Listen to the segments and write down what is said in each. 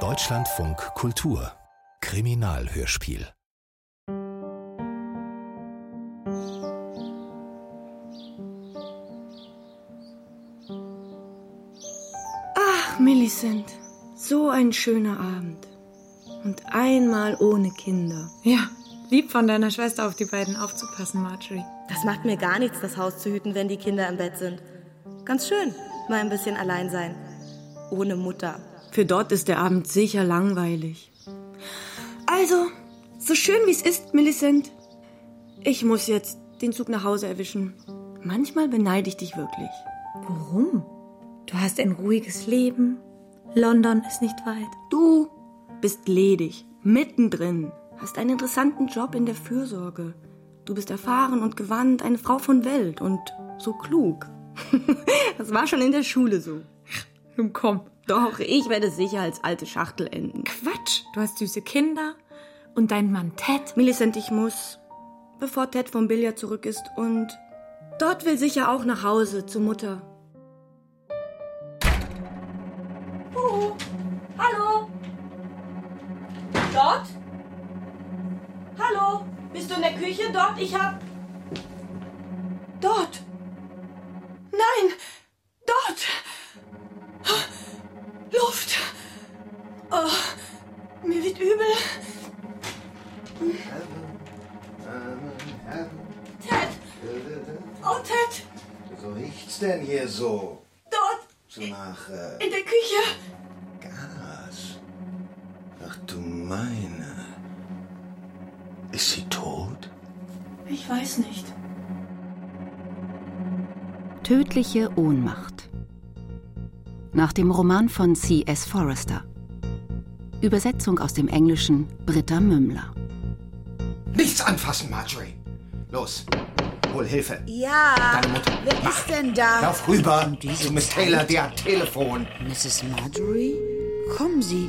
Deutschlandfunk Kultur Kriminalhörspiel Ach, Millicent, so ein schöner Abend. Und einmal ohne Kinder. Ja, lieb von deiner Schwester auf die beiden aufzupassen, Marjorie. Das macht mir gar nichts, das Haus zu hüten, wenn die Kinder im Bett sind. Ganz schön, mal ein bisschen allein sein. Ohne Mutter. Für dort ist der Abend sicher langweilig. Also, so schön wie es ist, Millicent, ich muss jetzt den Zug nach Hause erwischen. Manchmal beneide ich dich wirklich. Warum? Du hast ein ruhiges Leben. London ist nicht weit. Du bist ledig, mittendrin, hast einen interessanten Job in der Fürsorge. Du bist erfahren und gewandt, eine Frau von Welt und so klug. das war schon in der Schule so. Nun komm. Doch, ich werde sicher als alte Schachtel enden. Quatsch, du hast süße Kinder und dein Mann Ted. Millicent, ich muss, bevor Ted vom Billard zurück ist und dort will sicher auch nach Hause zu Mutter. Huhu. Hallo? Dort? Hallo? Bist du in der Küche? Dort? Ich hab. Dort! Nein! Dort! Luft! Oh, mir wird übel. Ted! Oh, Ted! So riecht's denn hier so? Dort! So nach äh, In der Küche! Gas. Ach du meine. Ist sie tot? Ich weiß nicht. Tödliche Ohnmacht. Nach dem Roman von C.S. Forrester. Übersetzung aus dem Englischen Britta Mümmler. Nichts anfassen, Marjorie. Los, hol Hilfe. Ja, Deine Mutter. wer Mach. ist denn da? Lauf rüber diese zu Miss Zeit? Taylor, die hat Telefon. Mrs. Marjorie? Kommen Sie.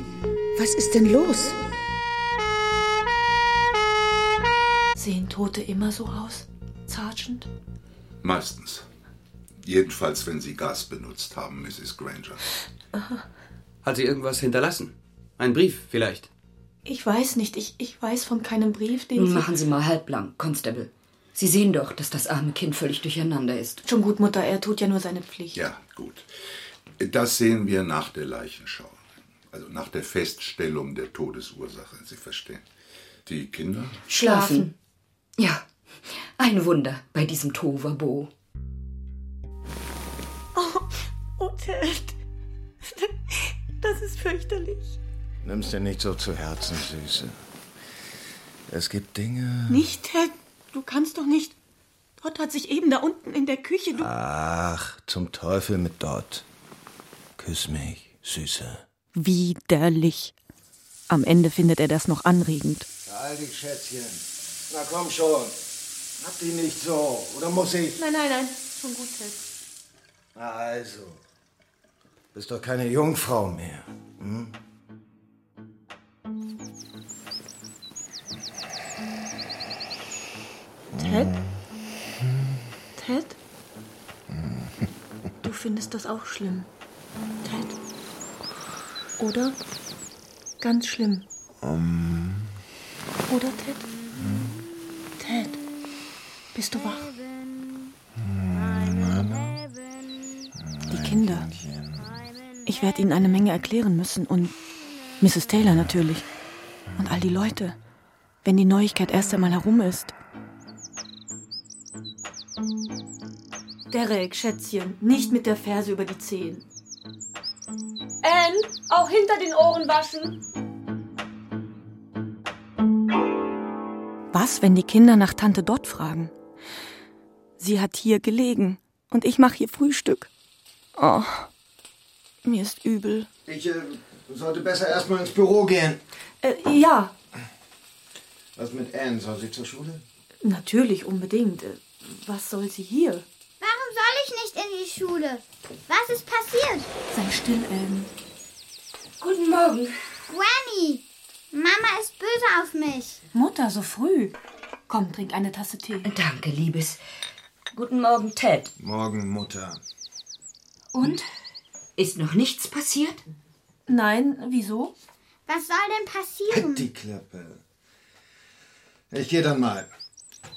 Was ist denn los? Sehen Tote immer so aus, Sergeant? Meistens. Jedenfalls, wenn Sie Gas benutzt haben, Mrs. Granger. Hat sie irgendwas hinterlassen? Ein Brief vielleicht? Ich weiß nicht. Ich, ich weiß von keinem Brief, den Nun Sie... machen Sie mal halblang, Constable. Sie sehen doch, dass das arme Kind völlig durcheinander ist. Schon gut, Mutter. Er tut ja nur seine Pflicht. Ja, gut. Das sehen wir nach der Leichenschau. Also nach der Feststellung der Todesursache, Sie verstehen. Die Kinder? Schlafen. Ja, ein Wunder bei diesem Tovabo. Oh, Ted. Das ist fürchterlich. Nimm's dir nicht so zu Herzen, Süße. Es gibt Dinge. Nicht, Ted. Du kannst doch nicht. Dort hat sich eben da unten in der Küche. Du. Ach, zum Teufel mit dort. Küss mich, Süße. Widerlich. Am Ende findet er das noch anregend. Beeil dich, Schätzchen. Na komm schon. Hab die nicht so. Oder muss ich? Nein, nein, nein. Schon gut, Ted. Na also. Bist doch keine Jungfrau mehr. Hm? Ted? Ted? Du findest das auch schlimm. Ted? Oder? Ganz schlimm. Oder, Ted? Ted? Bist du wach? Die Kinder. Ich werde ihnen eine Menge erklären müssen und Mrs. Taylor natürlich. Und all die Leute. Wenn die Neuigkeit erst einmal herum ist. Derek, Schätzchen, nicht mit der Ferse über die Zehen. Anne, auch hinter den Ohren waschen. Was, wenn die Kinder nach Tante Dot fragen? Sie hat hier gelegen und ich mache hier Frühstück. Oh, mir ist übel. Ich äh, sollte besser erstmal ins Büro gehen. Äh, ja, Was mit Anne? Soll sie zur Schule? natürlich, unbedingt. Äh, Was soll sie hier? Warum soll ich nicht in die Schule? Was ist passiert? Sei still, Anne. Guten Morgen. Granny, Mama ist böse auf mich. Mutter, so früh. Komm, trink eine Tasse Tee. Danke, Liebes. Guten Morgen, Ted. Morgen, Mutter. Und? Ist noch nichts passiert? Nein, wieso? Was soll denn passieren? Die Klappe. Ich gehe dann mal.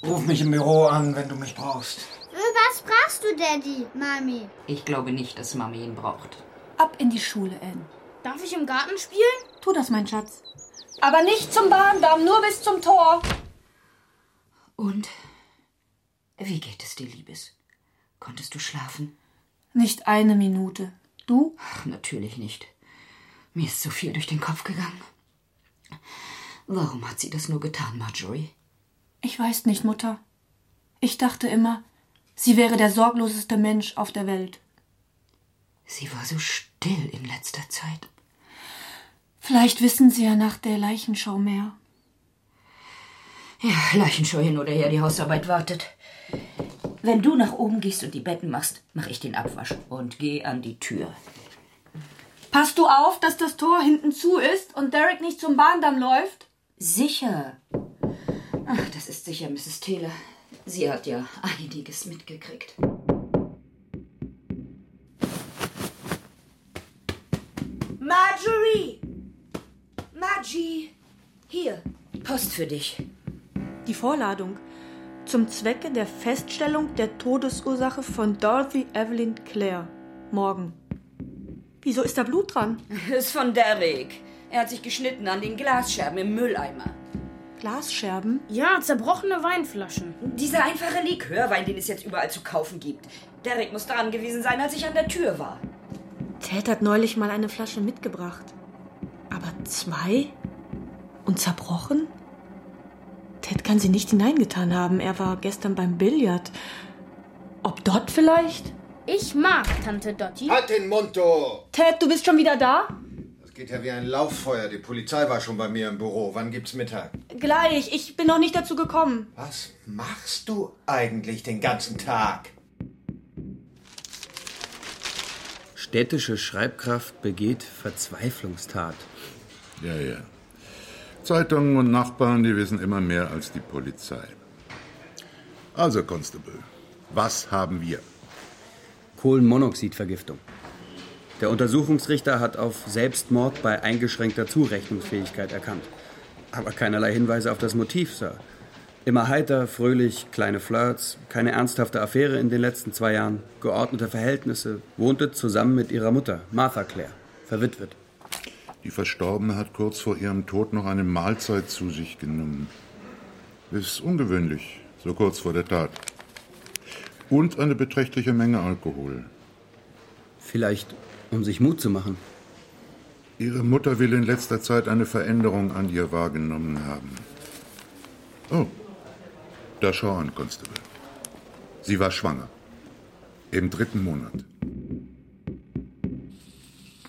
Ruf mich im Büro an, wenn du mich brauchst. Für was brauchst du Daddy, Mami? Ich glaube nicht, dass Mami ihn braucht. Ab in die Schule, Anne. Darf ich im Garten spielen? Tu das, mein Schatz. Aber nicht zum Bahndamm, nur bis zum Tor. Und? Wie geht es dir, Liebes? Konntest du schlafen? Nicht eine Minute. Du? Ach, natürlich nicht. Mir ist so viel durch den Kopf gegangen. Warum hat sie das nur getan, Marjorie? Ich weiß nicht, Mutter. Ich dachte immer, sie wäre der sorgloseste Mensch auf der Welt. Sie war so still in letzter Zeit. Vielleicht wissen Sie ja nach der Leichenschau mehr. Ja, Leichenschau hin oder her, die Hausarbeit wartet. Wenn du nach oben gehst und die Betten machst, mach ich den Abwasch und geh an die Tür. Passt du auf, dass das Tor hinten zu ist und Derek nicht zum Bahndamm läuft? Sicher. Ach, das ist sicher Mrs. Taylor. Sie hat ja einiges mitgekriegt. Marjorie! Margie! Hier, Post für dich. Die Vorladung. Zum Zwecke der Feststellung der Todesursache von Dorothy Evelyn Clare. Morgen. Wieso ist da Blut dran? Ist von Derek. Er hat sich geschnitten an den Glasscherben im Mülleimer. Glasscherben? Ja, zerbrochene Weinflaschen. Dieser einfache Likörwein, den es jetzt überall zu kaufen gibt. Derek muss daran gewesen sein, als ich an der Tür war. Ted hat neulich mal eine Flasche mitgebracht. Aber zwei? Und zerbrochen? Ted kann sie nicht hineingetan haben. Er war gestern beim Billard. Ob dort vielleicht? Ich mag Tante Dottie. Halt den du! Ted, du bist schon wieder da? Das geht ja wie ein Lauffeuer. Die Polizei war schon bei mir im Büro. Wann gibt's Mittag? Gleich. Ich bin noch nicht dazu gekommen. Was machst du eigentlich den ganzen Tag? Städtische Schreibkraft begeht Verzweiflungstat. Ja, ja. Zeitungen und Nachbarn, die wissen immer mehr als die Polizei. Also, Constable, was haben wir? Kohlenmonoxidvergiftung. Der Untersuchungsrichter hat auf Selbstmord bei eingeschränkter Zurechnungsfähigkeit erkannt. Aber keinerlei Hinweise auf das Motiv, Sir. Immer heiter, fröhlich, kleine Flirts, keine ernsthafte Affäre in den letzten zwei Jahren, geordnete Verhältnisse, wohnte zusammen mit ihrer Mutter, Martha Clare, verwitwet. Die Verstorbene hat kurz vor ihrem Tod noch eine Mahlzeit zu sich genommen. Ist ungewöhnlich, so kurz vor der Tat. Und eine beträchtliche Menge Alkohol. Vielleicht, um sich Mut zu machen. Ihre Mutter will in letzter Zeit eine Veränderung an ihr wahrgenommen haben. Oh, da schau an, Constable. Sie war schwanger. Im dritten Monat.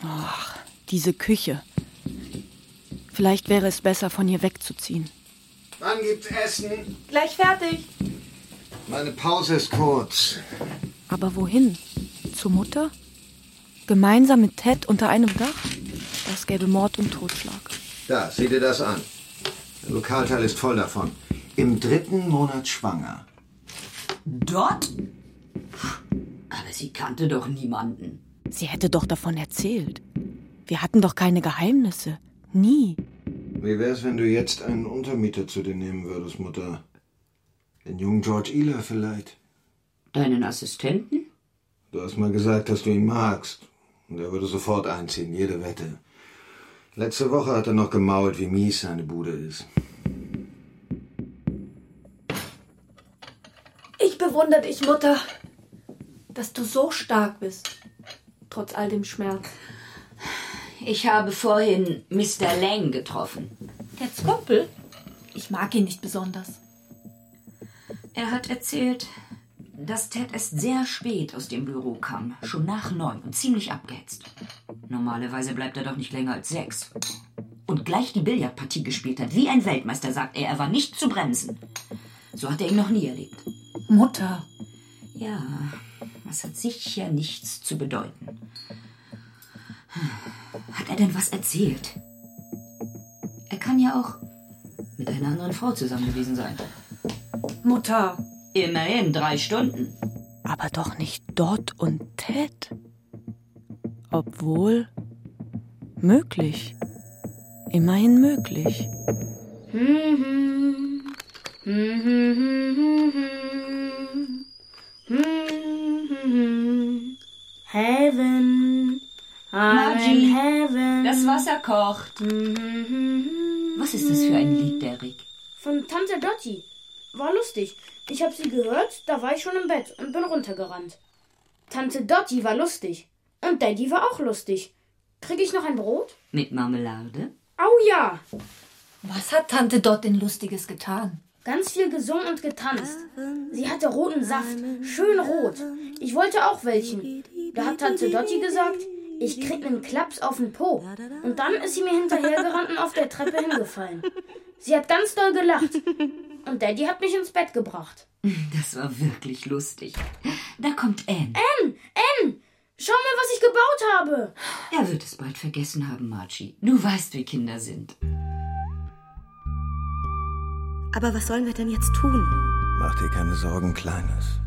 Ach, diese Küche. Vielleicht wäre es besser, von hier wegzuziehen. Wann gibt's Essen? Gleich fertig. Meine Pause ist kurz. Aber wohin? Zur Mutter? Gemeinsam mit Ted unter einem Dach? Das gäbe Mord und Totschlag. Da, sieh dir das an. Der Lokalteil ist voll davon. Im dritten Monat schwanger. Dort? Aber sie kannte doch niemanden. Sie hätte doch davon erzählt. Wir hatten doch keine Geheimnisse. Nie. Wie wär's, wenn du jetzt einen Untermieter zu dir nehmen würdest, Mutter? Den jungen George Ealer vielleicht. Deinen Assistenten? Du hast mal gesagt, dass du ihn magst. Und er würde sofort einziehen, jede Wette. Letzte Woche hat er noch gemault, wie mies seine Bude ist. Ich bewundere dich, Mutter, dass du so stark bist. Trotz all dem Schmerz. Ich habe vorhin Mr. Lang getroffen. Teds Kumpel? Ich mag ihn nicht besonders. Er hat erzählt, dass Ted erst sehr spät aus dem Büro kam, schon nach neun und ziemlich abgehetzt. Normalerweise bleibt er doch nicht länger als sechs. Und gleich die Billardpartie gespielt hat, wie ein Weltmeister, sagt er, er war nicht zu bremsen. So hat er ihn noch nie erlebt. Mutter. Ja, das hat sicher nichts zu bedeuten. Hat er denn was erzählt? Er kann ja auch mit einer anderen Frau zusammen gewesen sein. Mutter. Immerhin drei Stunden. Aber doch nicht dort und Ted. Obwohl. Möglich. Immerhin möglich. Heaven. I'm Margie, in heaven. das Wasser kocht. Was ist das für ein Lied, Derek? Von Tante Dottie. War lustig. Ich hab sie gehört, da war ich schon im Bett und bin runtergerannt. Tante Dottie war lustig. Und Daddy war auch lustig. Krieg ich noch ein Brot? Mit Marmelade? Au ja! Was hat Tante Dot denn Lustiges getan? Ganz viel gesungen und getanzt. Sie hatte roten Saft, schön rot. Ich wollte auch welchen. Da hat Tante Dottie gesagt, ich krieg nen Klaps auf den Po. Und dann ist sie mir hinterhergerannt und auf der Treppe hingefallen. Sie hat ganz doll gelacht. Und Daddy hat mich ins Bett gebracht. Das war wirklich lustig. Da kommt Anne. Ann, Ann, schau mal, was ich gebaut habe. Er wird es bald vergessen haben, Margie. Du weißt, wie Kinder sind. Aber was sollen wir denn jetzt tun? Mach dir keine Sorgen, Kleines.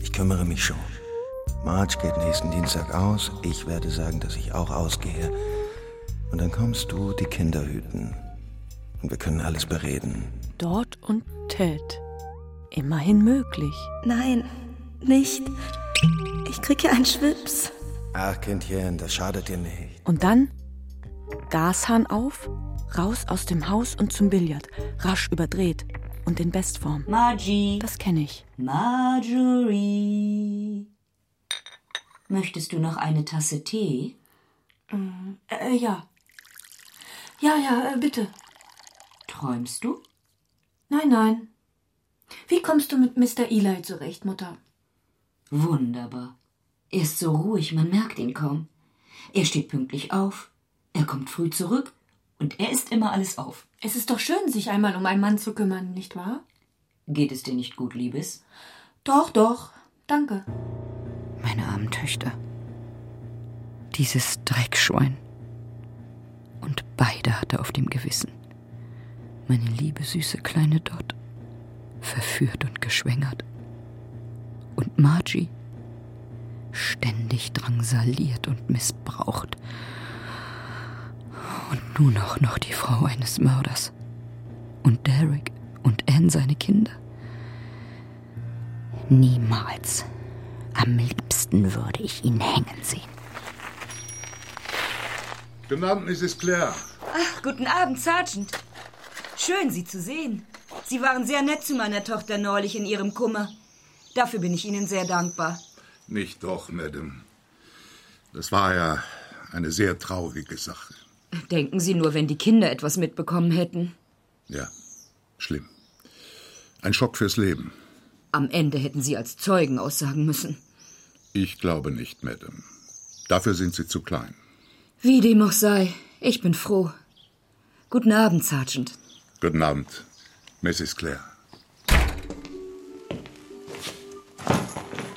Ich kümmere mich schon. Marge geht nächsten Dienstag aus. Ich werde sagen, dass ich auch ausgehe. Und dann kommst du die Kinder hüten. Und wir können alles bereden. Dort und Ted. Immerhin möglich. Nein, nicht. Ich krieg hier einen Schwips. Ach, Kindchen, das schadet dir nicht. Und dann Gashahn auf, raus aus dem Haus und zum Billard. Rasch überdreht und in Bestform. Margie. Das kenne ich. Marjorie. Möchtest du noch eine Tasse Tee? Äh, ja. Ja, ja, äh, bitte. Träumst du? Nein, nein. Wie kommst du mit Mr. Eli zurecht, Mutter? Wunderbar. Er ist so ruhig, man merkt ihn kaum. Er steht pünktlich auf, er kommt früh zurück und er isst immer alles auf. Es ist doch schön, sich einmal um einen Mann zu kümmern, nicht wahr? Geht es dir nicht gut, Liebes? Doch, doch. Danke. Meine armen Töchter. Dieses Dreckschwein. Und beide hat er auf dem Gewissen. Meine liebe, süße kleine Dot. Verführt und geschwängert. Und Margie. Ständig drangsaliert und missbraucht. Und nun auch noch die Frau eines Mörders. Und Derek und Anne seine Kinder. Niemals. Am liebsten würde ich ihn hängen sehen. Guten Abend, Mrs. Claire. Ach, guten Abend, Sergeant. Schön, Sie zu sehen. Sie waren sehr nett zu meiner Tochter neulich in ihrem Kummer. Dafür bin ich Ihnen sehr dankbar. Nicht doch, Madame. Das war ja eine sehr traurige Sache. Denken Sie nur, wenn die Kinder etwas mitbekommen hätten. Ja, schlimm. Ein Schock fürs Leben. Am Ende hätten Sie als Zeugen aussagen müssen. Ich glaube nicht, Madame. Dafür sind Sie zu klein. Wie dem auch sei, ich bin froh. Guten Abend, Sergeant. Guten Abend, Mrs. Claire.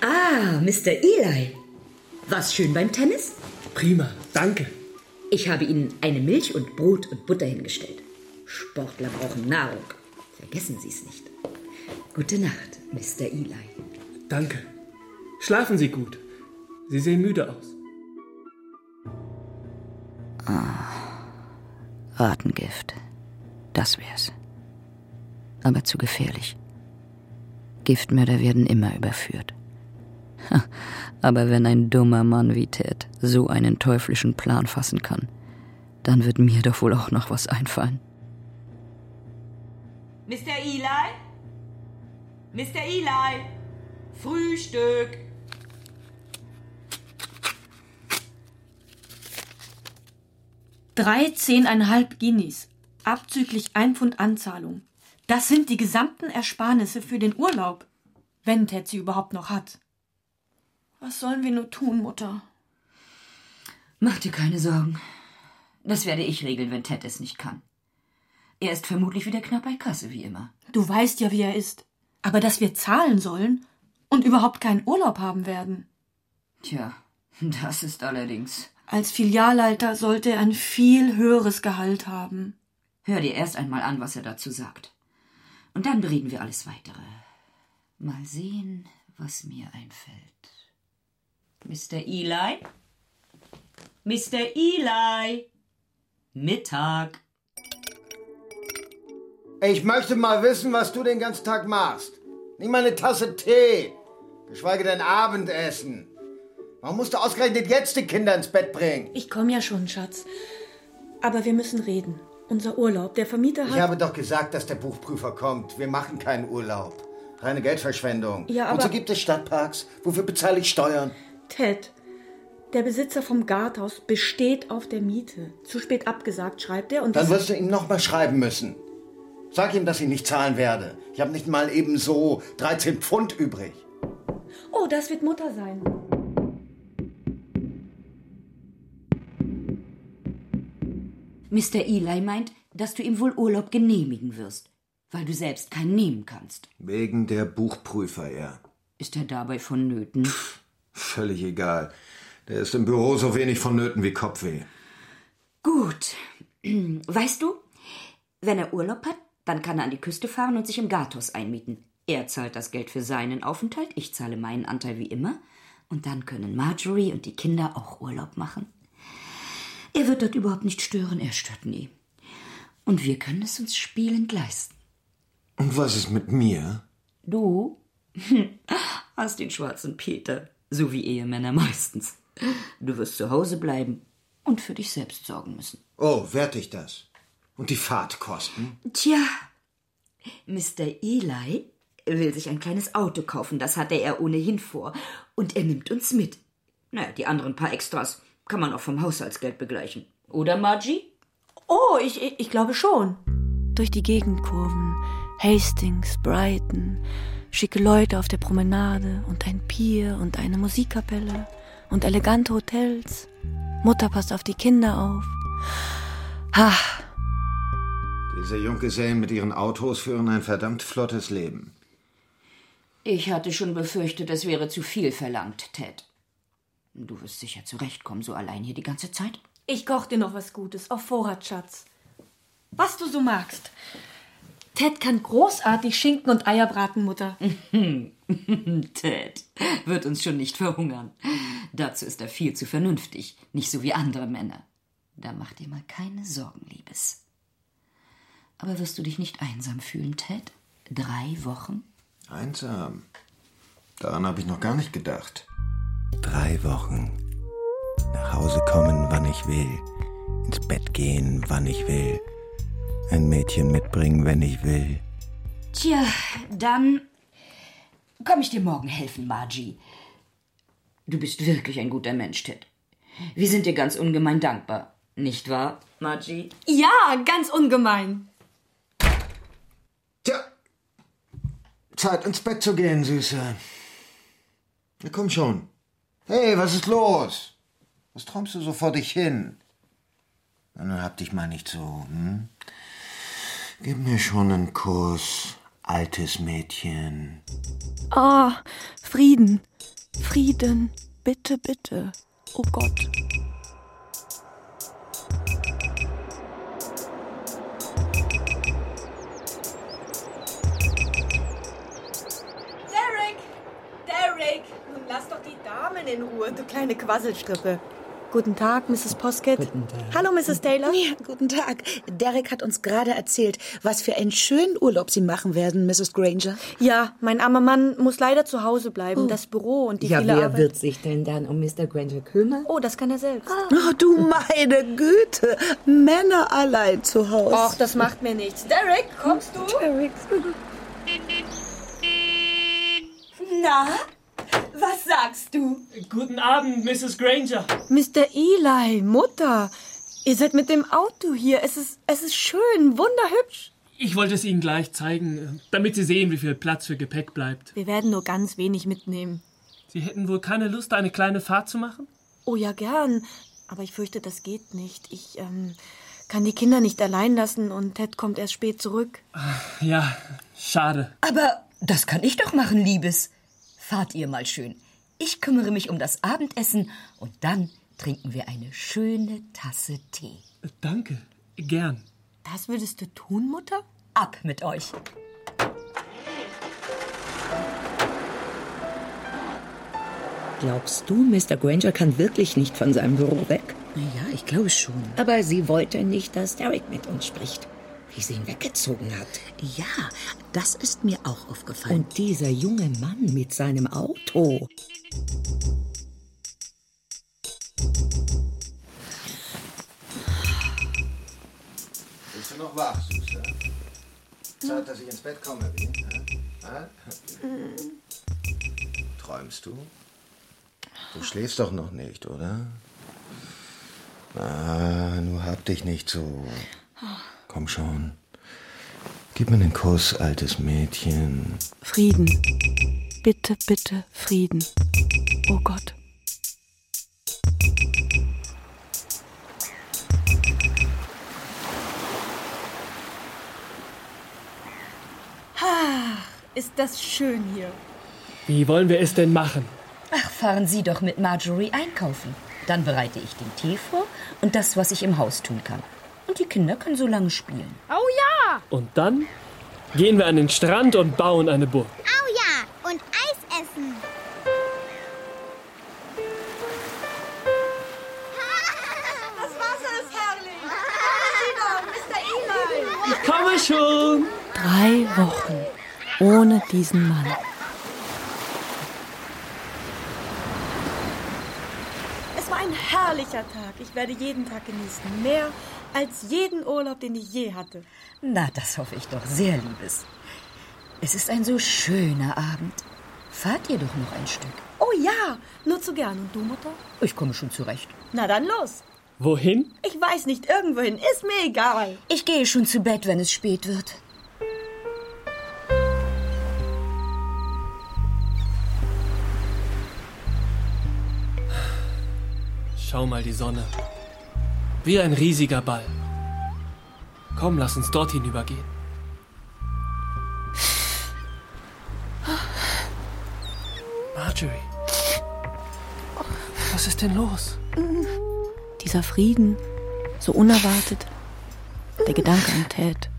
Ah, Mr. Eli. War's schön beim Tennis? Prima, danke. Ich habe Ihnen eine Milch und Brot und Butter hingestellt. Sportler brauchen Nahrung. Vergessen Sie es nicht. Gute Nacht, Mr. Eli. Danke. Schlafen Sie gut. Sie sehen müde aus. Ah, Ratengift. Das wär's. Aber zu gefährlich. Giftmörder werden immer überführt. Aber wenn ein dummer Mann wie Ted so einen teuflischen Plan fassen kann, dann wird mir doch wohl auch noch was einfallen. Mr. Eli? Mr. Eli? Frühstück! Dreizehneinhalb Guineas, abzüglich ein Pfund Anzahlung. Das sind die gesamten Ersparnisse für den Urlaub, wenn Ted sie überhaupt noch hat. Was sollen wir nur tun, Mutter? Mach dir keine Sorgen. Das werde ich regeln, wenn Ted es nicht kann. Er ist vermutlich wieder knapp bei Kasse, wie immer. Du weißt ja, wie er ist. Aber dass wir zahlen sollen und überhaupt keinen Urlaub haben werden. Tja, das ist allerdings. Als Filialleiter sollte er ein viel höheres Gehalt haben. Hör dir erst einmal an, was er dazu sagt. Und dann bereden wir alles weitere. Mal sehen, was mir einfällt. Mr. Eli? Mr. Eli. Mittag. Ich möchte mal wissen, was du den ganzen Tag machst. Nicht mal eine Tasse Tee. Geschweige denn Abendessen. Warum musst du ausgerechnet jetzt die Kinder ins Bett bringen? Ich komme ja schon, Schatz. Aber wir müssen reden. Unser Urlaub. Der Vermieter hat. Ich habe doch gesagt, dass der Buchprüfer kommt. Wir machen keinen Urlaub. Reine Geldverschwendung. Ja, aber- Und so gibt es Stadtparks. Wofür bezahle ich Steuern? Ted, der Besitzer vom Garthaus besteht auf der Miete. Zu spät abgesagt, schreibt er. Und Dann wirst du ihm noch mal schreiben müssen. Sag ihm, dass ich nicht zahlen werde. Ich habe nicht mal eben so 13 Pfund übrig. Oh, das wird Mutter sein. Mr. Eli meint, dass du ihm wohl Urlaub genehmigen wirst, weil du selbst keinen nehmen kannst. Wegen der Buchprüfer, ja. Ist er dabei vonnöten? Völlig egal. Der ist im Büro so wenig vonnöten wie Kopfweh. Gut. Weißt du, wenn er Urlaub hat, dann kann er an die Küste fahren und sich im Garthaus einmieten. Er zahlt das Geld für seinen Aufenthalt, ich zahle meinen Anteil wie immer. Und dann können Marjorie und die Kinder auch Urlaub machen. Er wird dort überhaupt nicht stören, er stört nie. Und wir können es uns spielend leisten. Und was ist mit mir? Du hast den schwarzen Peter, so wie Ehemänner meistens. Du wirst zu Hause bleiben und für dich selbst sorgen müssen. Oh, werd ich das? Und die Fahrtkosten? Tja, Mr. Eli will sich ein kleines Auto kaufen, das hatte er ohnehin vor. Und er nimmt uns mit. Naja, die anderen paar Extras kann man auch vom Haushaltsgeld begleichen. Oder, Margie? Oh, ich, ich, ich glaube schon. Durch die Gegenkurven, Hastings, Brighton, schicke Leute auf der Promenade und ein Pier und eine Musikkapelle und elegante Hotels. Mutter passt auf die Kinder auf. Ha, Diese Junggesellen mit ihren Autos führen ein verdammt flottes Leben. Ich hatte schon befürchtet, es wäre zu viel verlangt, Ted. Du wirst sicher zurechtkommen, so allein hier die ganze Zeit. Ich koch dir noch was Gutes, auf Vorrat, Schatz. Was du so magst. Ted kann großartig Schinken und Eier braten, Mutter. Ted wird uns schon nicht verhungern. Dazu ist er viel zu vernünftig, nicht so wie andere Männer. Da mach dir mal keine Sorgen, Liebes. Aber wirst du dich nicht einsam fühlen, Ted? Drei Wochen? Einsam. Daran habe ich noch gar nicht gedacht. Drei Wochen. Nach Hause kommen, wann ich will. Ins Bett gehen, wann ich will. Ein Mädchen mitbringen, wenn ich will. Tja, dann komm ich dir morgen helfen, Margie. Du bist wirklich ein guter Mensch, Ted. Wir sind dir ganz ungemein dankbar. Nicht wahr, Margie? Ja, ganz ungemein. Zeit ins Bett zu gehen, Süße. Na komm schon. Hey, was ist los? Was träumst du so vor dich hin? Na, nun hab dich mal nicht so, hm? Gib mir schon einen Kuss, altes Mädchen. ah, Frieden, Frieden, bitte, bitte. Oh Gott. In Ruhe, du kleine Quasselstrippe. Guten Tag, Mrs. Poskett. Guten Tag. Hallo, Mrs. Taylor. Ja, guten Tag. Derek hat uns gerade erzählt, was für einen schönen Urlaub Sie machen werden, Mrs. Granger. Ja, mein armer Mann muss leider zu Hause bleiben. Das Büro und die Ja, viele wer Arbeit. wird sich denn dann um Mr. Granger kümmern? Oh, das kann er selbst. Oh, du meine Güte, Männer allein zu Hause. Och, das macht mir nichts. Derek, kommst du? Derek. Na, was sagst du? Guten Abend, Mrs. Granger. Mr. Eli, Mutter. Ihr seid mit dem Auto hier. Es ist, es ist schön, wunderhübsch. Ich wollte es Ihnen gleich zeigen, damit Sie sehen, wie viel Platz für Gepäck bleibt. Wir werden nur ganz wenig mitnehmen. Sie hätten wohl keine Lust, eine kleine Fahrt zu machen? Oh ja, gern. Aber ich fürchte, das geht nicht. Ich ähm, kann die Kinder nicht allein lassen und Ted kommt erst spät zurück. Ja, schade. Aber das kann ich doch machen, Liebes. Fahrt ihr mal schön. Ich kümmere mich um das Abendessen und dann trinken wir eine schöne Tasse Tee. Danke, gern. Das würdest du tun, Mutter? Ab mit euch. Glaubst du, Mr. Granger kann wirklich nicht von seinem Büro weg? Ja, ich glaube schon. Aber sie wollte nicht, dass Derek mit uns spricht. Wie sie ihn weggezogen hat. Ja, das ist mir auch aufgefallen. Und dieser junge Mann mit seinem Auto. Bist du noch wach, Süßer? Zeit, dass ich ins Bett komme, wie? Ha? Träumst du? Du schläfst doch noch nicht, oder? Ah, nur hab dich nicht so. Komm schon. Gib mir einen Kuss, altes Mädchen. Frieden. Bitte, bitte, Frieden. Oh Gott. Ach, ist das schön hier. Wie wollen wir es denn machen? Ach, fahren Sie doch mit Marjorie einkaufen. Dann bereite ich den Tee vor und das, was ich im Haus tun kann. Und die Kinder können so lange spielen. Oh ja! Und dann gehen wir an den Strand und bauen eine Burg. Oh ja, und Eis essen. Das Wasser ist herrlich. Sieh doch, Mr. Eli. Ich komme schon. Drei Wochen ohne diesen Mann. Es war ein herrlicher Tag. Ich werde jeden Tag genießen. Mehr als jeden Urlaub, den ich je hatte. Na, das hoffe ich doch sehr, Liebes. Es ist ein so schöner Abend. Fahrt ihr doch noch ein Stück. Oh ja, nur zu gern. Und du, Mutter? Ich komme schon zurecht. Na dann los. Wohin? Ich weiß nicht, irgendwohin. Ist mir egal. Ich gehe schon zu Bett, wenn es spät wird. Schau mal die Sonne. Wie ein riesiger Ball. Komm, lass uns dort hinübergehen. Marjorie. Was ist denn los? Dieser Frieden, so unerwartet. Der Gedanke an Ted.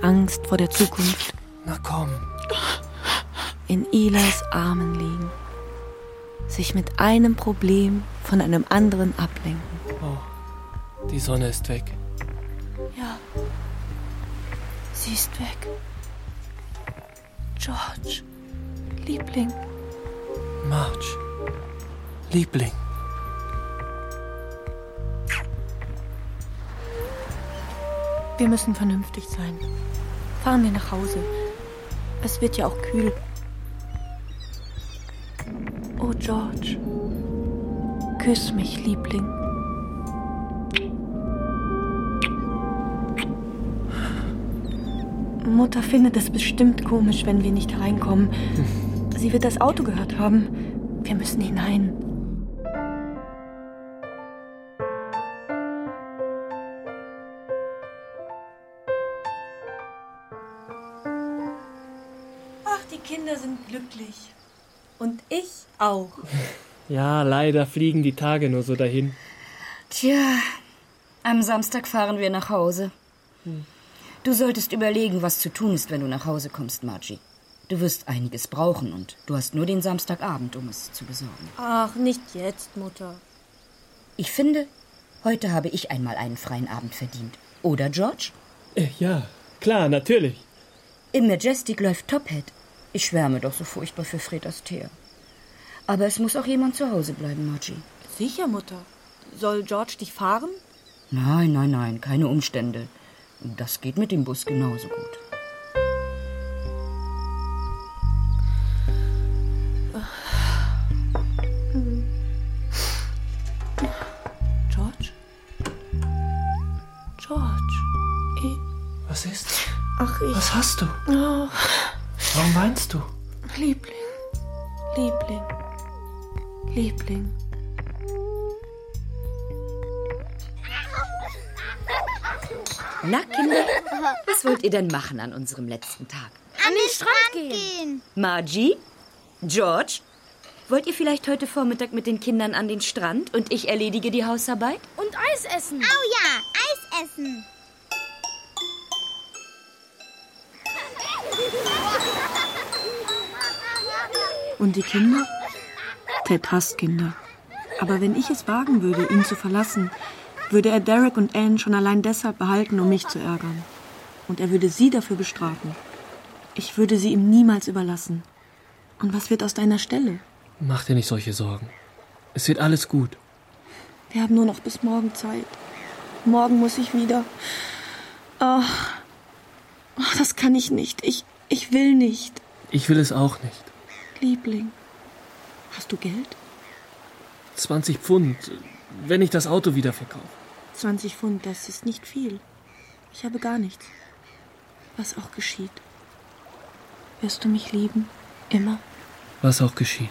Angst vor der Zukunft. Na komm. In Elias Armen liegen. Sich mit einem Problem von einem anderen ablenken. Oh, die Sonne ist weg. Ja. Sie ist weg. George. Liebling. Marge. Liebling. Wir müssen vernünftig sein. Fahren wir nach Hause. Es wird ja auch kühl. Oh, George. Küss mich, Liebling. Mutter findet es bestimmt komisch, wenn wir nicht reinkommen. Sie wird das Auto gehört haben. Wir müssen hinein. Ach, die Kinder sind glücklich. Und ich auch. Ja, leider fliegen die Tage nur so dahin. Tja, am Samstag fahren wir nach Hause. Du solltest überlegen, was zu tun ist, wenn du nach Hause kommst, Margie. Du wirst einiges brauchen und du hast nur den Samstagabend, um es zu besorgen. Ach, nicht jetzt, Mutter. Ich finde, heute habe ich einmal einen freien Abend verdient. Oder, George? Äh, ja, klar, natürlich. Im Majestic läuft Tophead. Ich schwärme doch so furchtbar für Fred Astaire. Aber es muss auch jemand zu Hause bleiben, Margie. Sicher, Mutter. Soll George dich fahren? Nein, nein, nein, keine Umstände. Das geht mit dem Bus genauso gut. George? George? Ich, Was ist? ach, ich. Was hast du? Oh, Warum weinst du? Liebling. Liebling. Liebling. Na, Kinder, was wollt ihr denn machen an unserem letzten Tag? An den Strand gehen. Margie? George? Wollt ihr vielleicht heute Vormittag mit den Kindern an den Strand und ich erledige die Hausarbeit? Und Eis essen. Oh ja, Eis essen. Und die Kinder? Ted hasst Kinder. Aber wenn ich es wagen würde, ihn zu verlassen, würde er Derek und Anne schon allein deshalb behalten, um mich zu ärgern. Und er würde sie dafür bestrafen. Ich würde sie ihm niemals überlassen. Und was wird aus deiner Stelle? Mach dir nicht solche Sorgen. Es wird alles gut. Wir haben nur noch bis morgen Zeit. Morgen muss ich wieder. Oh, oh das kann ich nicht. Ich, ich will nicht. Ich will es auch nicht. Liebling, hast du Geld? 20 Pfund, wenn ich das Auto wieder verkaufe. 20 Pfund, das ist nicht viel. Ich habe gar nichts. Was auch geschieht. Wirst du mich lieben? Immer? Was auch geschieht.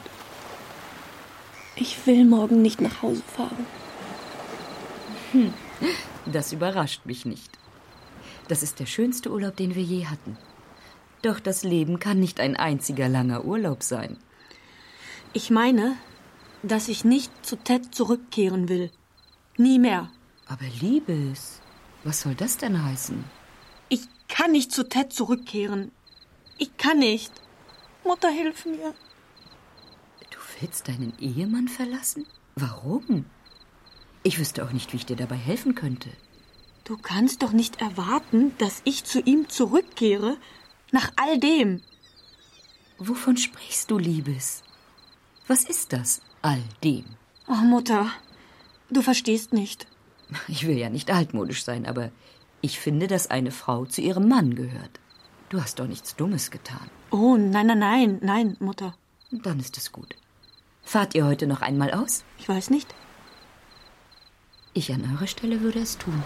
Ich will morgen nicht nach Hause fahren. Hm, das überrascht mich nicht. Das ist der schönste Urlaub, den wir je hatten. Doch das Leben kann nicht ein einziger langer Urlaub sein. Ich meine, dass ich nicht zu Ted zurückkehren will. Nie mehr. Aber Liebes, was soll das denn heißen? Ich kann nicht zu Ted zurückkehren. Ich kann nicht. Mutter, hilf mir. Du willst deinen Ehemann verlassen? Warum? Ich wüsste auch nicht, wie ich dir dabei helfen könnte. Du kannst doch nicht erwarten, dass ich zu ihm zurückkehre, nach all dem. Wovon sprichst du, Liebes? Was ist das, all dem? Oh, Mutter, du verstehst nicht. Ich will ja nicht altmodisch sein, aber ich finde, dass eine Frau zu ihrem Mann gehört. Du hast doch nichts Dummes getan. Oh, nein, nein, nein, nein, Mutter. Dann ist es gut. Fahrt ihr heute noch einmal aus? Ich weiß nicht. Ich an eurer Stelle würde es tun.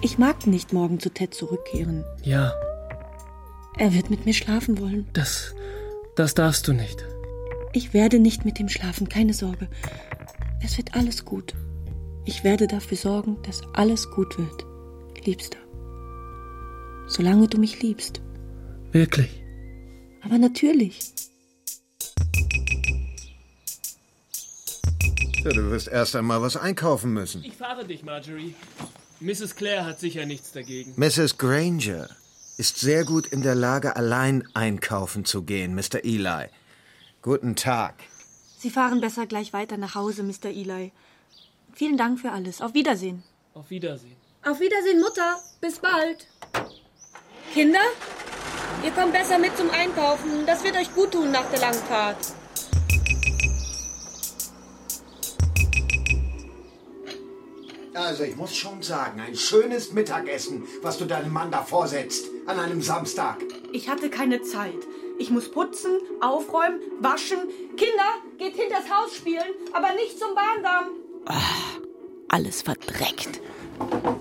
Ich mag nicht morgen zu Ted zurückkehren. Ja. Er wird mit mir schlafen wollen. Das. Das darfst du nicht. Ich werde nicht mit ihm schlafen, keine Sorge. Es wird alles gut. Ich werde dafür sorgen, dass alles gut wird. Liebster. Solange du mich liebst. Wirklich. Aber natürlich. Ja, du wirst erst einmal was einkaufen müssen. Ich fahre dich, Marjorie. Mrs. Clare hat sicher nichts dagegen. Mrs. Granger ist sehr gut in der Lage, allein einkaufen zu gehen, Mr. Eli. Guten Tag. Sie fahren besser gleich weiter nach Hause, Mr. Eli. Vielen Dank für alles. Auf Wiedersehen. Auf Wiedersehen. Auf Wiedersehen, Mutter. Bis bald. Kinder, ihr kommt besser mit zum Einkaufen. Das wird euch gut tun nach der langen Fahrt. Also, ich muss schon sagen, ein schönes Mittagessen, was du deinem Mann da vorsetzt, an einem Samstag. Ich hatte keine Zeit. Ich muss putzen, aufräumen, waschen. Kinder, geht hinters Haus spielen, aber nicht zum Bahndamm. Ach, alles verdreckt.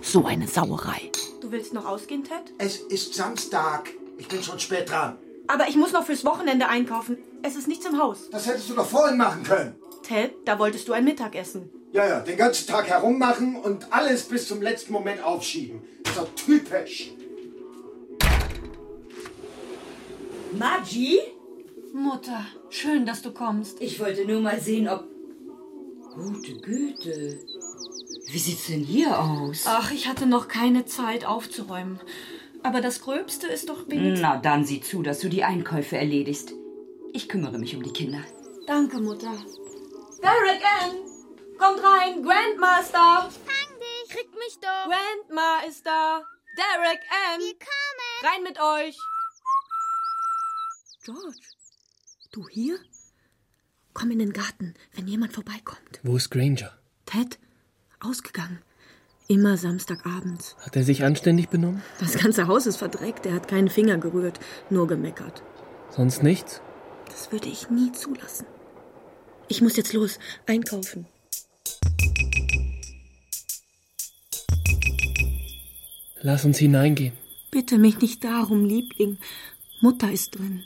So eine Sauerei. Du willst noch ausgehen, Ted? Es ist Samstag. Ich bin schon spät dran. Aber ich muss noch fürs Wochenende einkaufen. Es ist nichts im Haus. Das hättest du doch vorhin machen können. Ted, da wolltest du ein Mittagessen. Ja, ja, den ganzen Tag herummachen und alles bis zum letzten Moment aufschieben. Das ist doch typisch. Margie? Mutter, schön, dass du kommst. Ich wollte nur mal sehen, ob. Gute Güte. Wie sieht's denn hier aus? Ach, ich hatte noch keine Zeit aufzuräumen. Aber das Gröbste ist doch wenigstens. Na, dann sieh zu, dass du die Einkäufe erledigst. Ich kümmere mich um die Kinder. Danke, Mutter. Derek Ann, kommt rein. Grandma ist da. Ich fang dich. Krieg mich doch. Grandma ist da. Derek Ann. Wir kommen. Rein mit euch. George, du hier? Komm in den Garten, wenn jemand vorbeikommt. Wo ist Granger? Ted, ausgegangen. Immer Samstagabends. Hat er sich anständig benommen? Das ganze Haus ist verdreckt. Er hat keinen Finger gerührt, nur gemeckert. Sonst nichts? Das würde ich nie zulassen. Ich muss jetzt los, einkaufen. Lass uns hineingehen. Bitte mich nicht darum, Liebling. Mutter ist drin.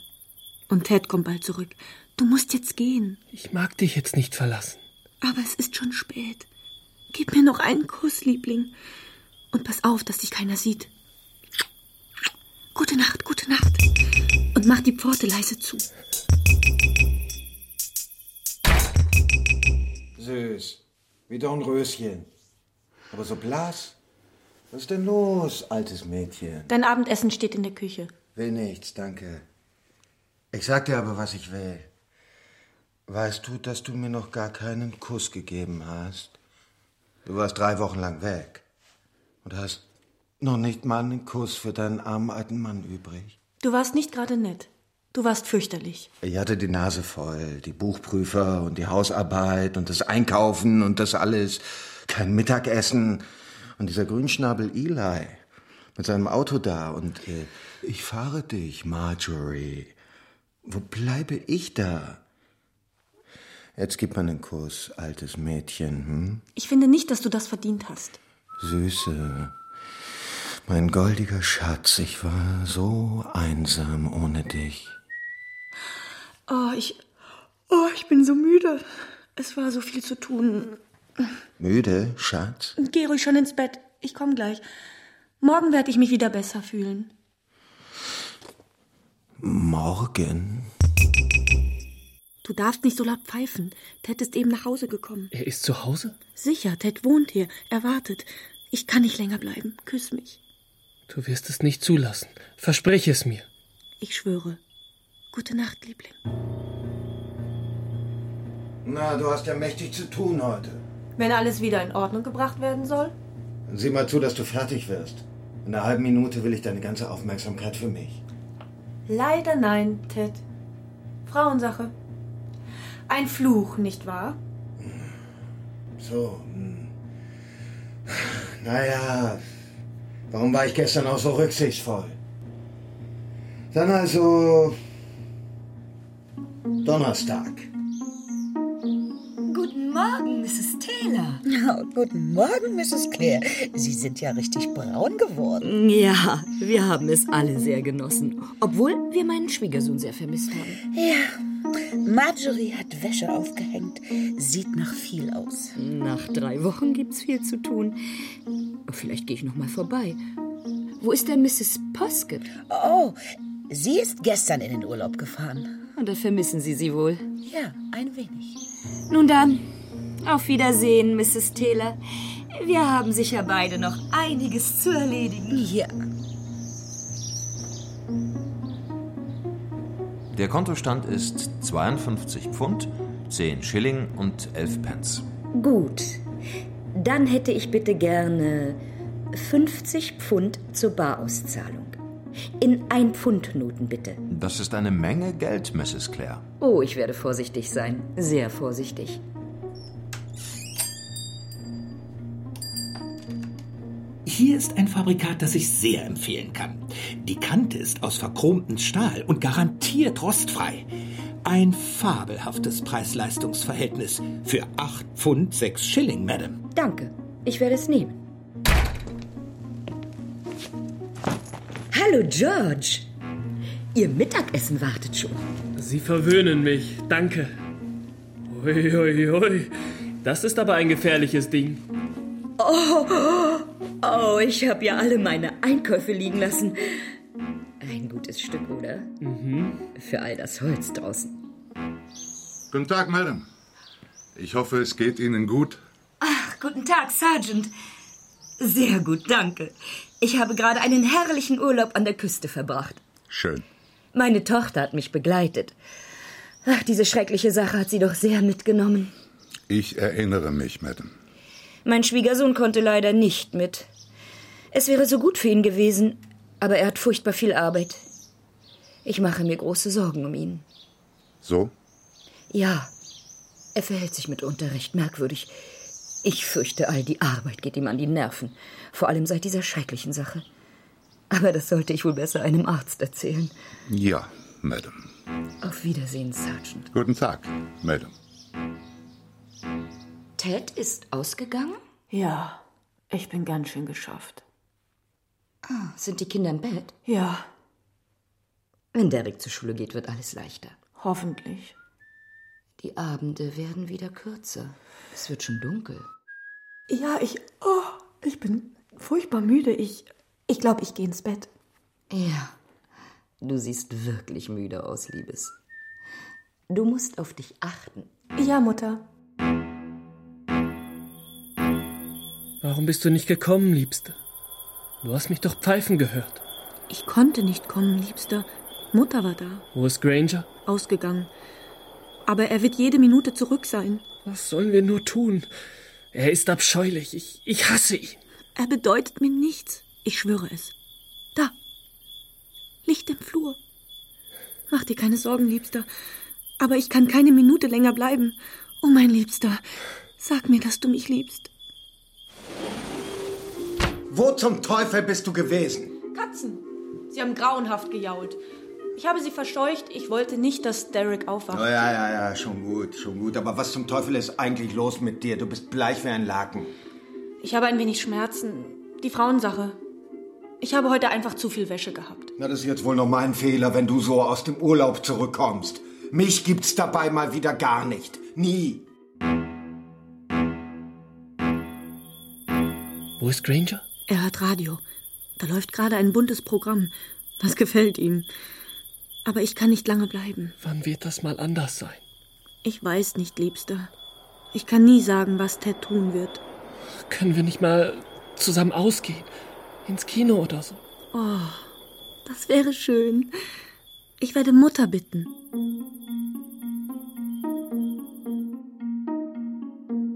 Und Ted kommt bald zurück. Du musst jetzt gehen. Ich mag dich jetzt nicht verlassen. Aber es ist schon spät. Gib mir noch einen Kuss, Liebling. Und pass auf, dass dich keiner sieht. Gute Nacht, gute Nacht. Und mach die Pforte leise zu. Süß. Wie Dornröschen. Aber so blass. Was ist denn los, altes Mädchen? Dein Abendessen steht in der Küche. Will nichts, danke. Ich sag dir aber, was ich will. Weißt du, dass du mir noch gar keinen Kuss gegeben hast? Du warst drei Wochen lang weg und hast noch nicht mal einen Kuss für deinen armen alten Mann übrig. Du warst nicht gerade nett. Du warst fürchterlich. Ich hatte die Nase voll, die Buchprüfer und die Hausarbeit und das Einkaufen und das alles. Kein Mittagessen und dieser Grünschnabel Eli mit seinem Auto da und äh, ich fahre dich, Marjorie. Wo bleibe ich da? Jetzt gib mir einen Kuss, altes Mädchen, hm? Ich finde nicht, dass du das verdient hast. Süße, mein goldiger Schatz, ich war so einsam ohne dich. Oh, ich. Oh, ich bin so müde. Es war so viel zu tun. Müde, Schatz? Geh ruhig schon ins Bett. Ich komm gleich. Morgen werde ich mich wieder besser fühlen. Morgen? Du darfst nicht so laut pfeifen. Ted ist eben nach Hause gekommen. Er ist zu Hause? Sicher, Ted wohnt hier. Er wartet. Ich kann nicht länger bleiben. Küss mich. Du wirst es nicht zulassen. Versprich es mir. Ich schwöre. Gute Nacht, Liebling. Na, du hast ja mächtig zu tun heute. Wenn alles wieder in Ordnung gebracht werden soll? Dann sieh mal zu, dass du fertig wirst. In einer halben Minute will ich deine ganze Aufmerksamkeit für mich. Leider nein, Ted. Frauensache. Ein Fluch, nicht wahr? So. Hm. Naja, warum war ich gestern auch so rücksichtsvoll? Dann also Donnerstag. Guten Morgen, Mrs. Taylor. Ja, guten Morgen, Mrs. Clare. Sie sind ja richtig braun geworden. Ja, wir haben es alle sehr genossen. Obwohl wir meinen Schwiegersohn sehr vermisst haben. Ja, Marjorie hat Wäsche aufgehängt. Sieht nach viel aus. Nach drei Wochen gibt's viel zu tun. Vielleicht gehe ich noch mal vorbei. Wo ist denn Mrs. Poskett? Oh, sie ist gestern in den Urlaub gefahren. Da vermissen Sie sie wohl. Ja, ein wenig. Nun dann, auf Wiedersehen, Mrs. Taylor. Wir haben sicher beide noch einiges zu erledigen. Ja. Der Kontostand ist 52 Pfund, 10 Schilling und 11 Pence. Gut. Dann hätte ich bitte gerne 50 Pfund zur Barauszahlung. In ein Pfund Noten bitte. Das ist eine Menge Geld, Mrs. Clare. Oh, ich werde vorsichtig sein. Sehr vorsichtig. Hier ist ein Fabrikat, das ich sehr empfehlen kann. Die Kante ist aus verchromtem Stahl und garantiert rostfrei. Ein fabelhaftes Preis-Leistungs-Verhältnis für 8 Pfund 6 Schilling, Madame. Danke. Ich werde es nehmen. Hallo, George. Ihr Mittagessen wartet schon. Sie verwöhnen mich. Danke. Ui, ui, ui. Das ist aber ein gefährliches Ding. Oh, oh ich habe ja alle meine Einkäufe liegen lassen. Ein gutes Stück, oder? Mhm. Für all das Holz draußen. Guten Tag, Madam. Ich hoffe, es geht Ihnen gut. Ach, guten Tag, Sergeant. Sehr gut, danke. Ich habe gerade einen herrlichen Urlaub an der Küste verbracht. Schön. Meine Tochter hat mich begleitet. Ach, diese schreckliche Sache hat sie doch sehr mitgenommen. Ich erinnere mich, Madam. Mein Schwiegersohn konnte leider nicht mit. Es wäre so gut für ihn gewesen, aber er hat furchtbar viel Arbeit. Ich mache mir große Sorgen um ihn. So? Ja, er verhält sich mitunter recht merkwürdig. Ich fürchte, all die Arbeit geht ihm an die Nerven, vor allem seit dieser schrecklichen Sache. Aber das sollte ich wohl besser einem Arzt erzählen. Ja, Madam. Auf Wiedersehen, Sergeant. Guten Tag, Madam. Ted ist ausgegangen? Ja, ich bin ganz schön geschafft. Ah, sind die Kinder im Bett? Ja, Wenn Derek zur Schule geht, wird alles leichter. hoffentlich. Die Abende werden wieder kürzer. Es wird schon dunkel. Ja, ich. Oh, ich bin furchtbar müde. Ich. Ich glaube, ich gehe ins Bett. Ja, du siehst wirklich müde aus, Liebes. Du musst auf dich achten. Ja, Mutter. Warum bist du nicht gekommen, Liebste? Du hast mich doch pfeifen gehört. Ich konnte nicht kommen, Liebster. Mutter war da. Wo ist Granger? Ausgegangen. Aber er wird jede Minute zurück sein. Was sollen wir nur tun? Er ist abscheulich. Ich, ich hasse ihn. Er bedeutet mir nichts. Ich schwöre es. Da. Licht im Flur. Mach dir keine Sorgen, Liebster. Aber ich kann keine Minute länger bleiben. Oh, mein Liebster, sag mir, dass du mich liebst. Wo zum Teufel bist du gewesen? Katzen. Sie haben grauenhaft gejault. Ich habe sie verscheucht. Ich wollte nicht, dass Derek aufwacht. Oh, ja, ja, ja, schon gut, schon gut. Aber was zum Teufel ist eigentlich los mit dir? Du bist bleich wie ein Laken. Ich habe ein wenig Schmerzen. Die Frauensache. Ich habe heute einfach zu viel Wäsche gehabt. Na, das ist jetzt wohl noch mein Fehler, wenn du so aus dem Urlaub zurückkommst. Mich gibt's dabei mal wieder gar nicht. Nie. Wo ist Granger? Er hat Radio. Da läuft gerade ein buntes Programm. Das gefällt ihm. Aber ich kann nicht lange bleiben. Wann wird das mal anders sein? Ich weiß nicht, Liebster. Ich kann nie sagen, was Ted tun wird. Können wir nicht mal zusammen ausgehen? Ins Kino oder so? Oh, das wäre schön. Ich werde Mutter bitten.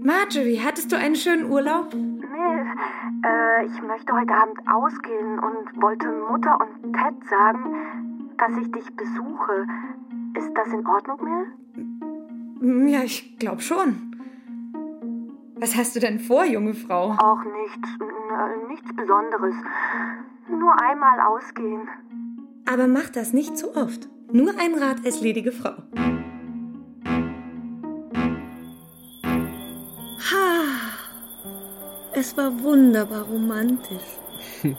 Marjorie, hattest du einen schönen Urlaub? Nee, äh, ich möchte heute Abend ausgehen und wollte Mutter und Ted sagen, dass ich dich besuche. Ist das in Ordnung, Mill? Ja, ich glaube schon. Was hast du denn vor, junge Frau? Auch nichts. Nichts Besonderes. Nur einmal ausgehen. Aber mach das nicht zu oft. Nur ein Rat als ledige Frau. Ha! Es war wunderbar romantisch.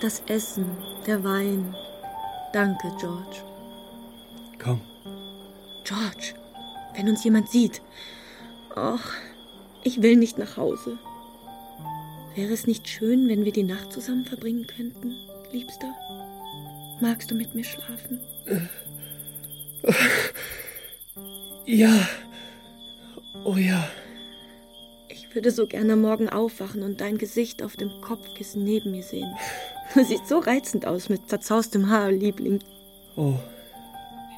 Das Essen, der Wein. Danke, George. Komm. George, wenn uns jemand sieht. Och, ich will nicht nach Hause. Wäre es nicht schön, wenn wir die Nacht zusammen verbringen könnten, Liebster? Magst du mit mir schlafen? Ja. Oh ja. Ich würde so gerne morgen aufwachen und dein Gesicht auf dem Kopfkissen neben mir sehen. Du siehst so reizend aus mit zerzaustem Haar, Liebling. Oh,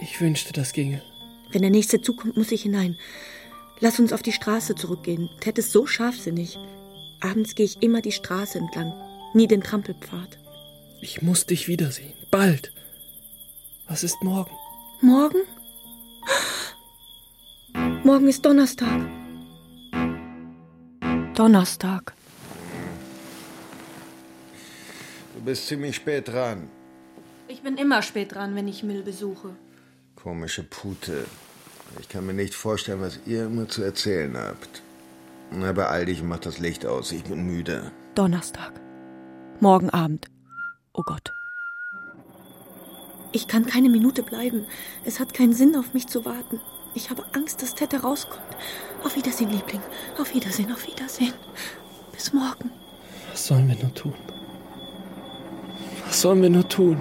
ich wünschte, das ginge. Wenn der nächste zukommt, muss ich hinein. Lass uns auf die Straße zurückgehen. Ted ist so scharfsinnig. Abends gehe ich immer die Straße entlang, nie den Trampelpfad. Ich muss dich wiedersehen. Bald. Was ist morgen? Morgen? Morgen ist Donnerstag. Donnerstag. Du bist ziemlich spät dran. Ich bin immer spät dran, wenn ich Mill besuche. Komische Pute. Ich kann mir nicht vorstellen, was ihr immer zu erzählen habt. Na, beeil dich und mach das Licht aus. Ich bin müde. Donnerstag. Morgen Abend. Oh Gott. Ich kann keine Minute bleiben. Es hat keinen Sinn, auf mich zu warten. Ich habe Angst, dass Ted herauskommt. Auf Wiedersehen, Liebling. Auf Wiedersehen, auf Wiedersehen. Bis morgen. Was sollen wir nur tun? Was sollen wir nur tun?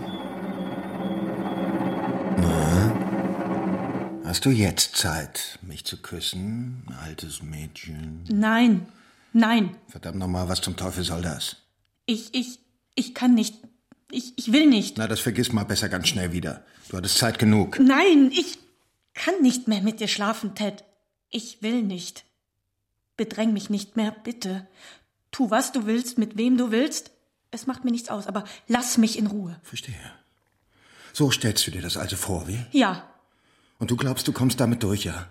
Na? Hast du jetzt Zeit, mich zu küssen, altes Mädchen? Nein, nein. Verdammt nochmal, was zum Teufel soll das? Ich, ich, ich kann nicht. Ich, ich will nicht. Na, das vergiss mal besser ganz schnell wieder. Du hattest Zeit genug. Nein, ich kann nicht mehr mit dir schlafen, Ted. Ich will nicht. Bedräng mich nicht mehr, bitte. Tu, was du willst, mit wem du willst. Es macht mir nichts aus, aber lass mich in Ruhe. Verstehe. So stellst du dir das also vor, wie? Ja. Und du glaubst, du kommst damit durch, ja?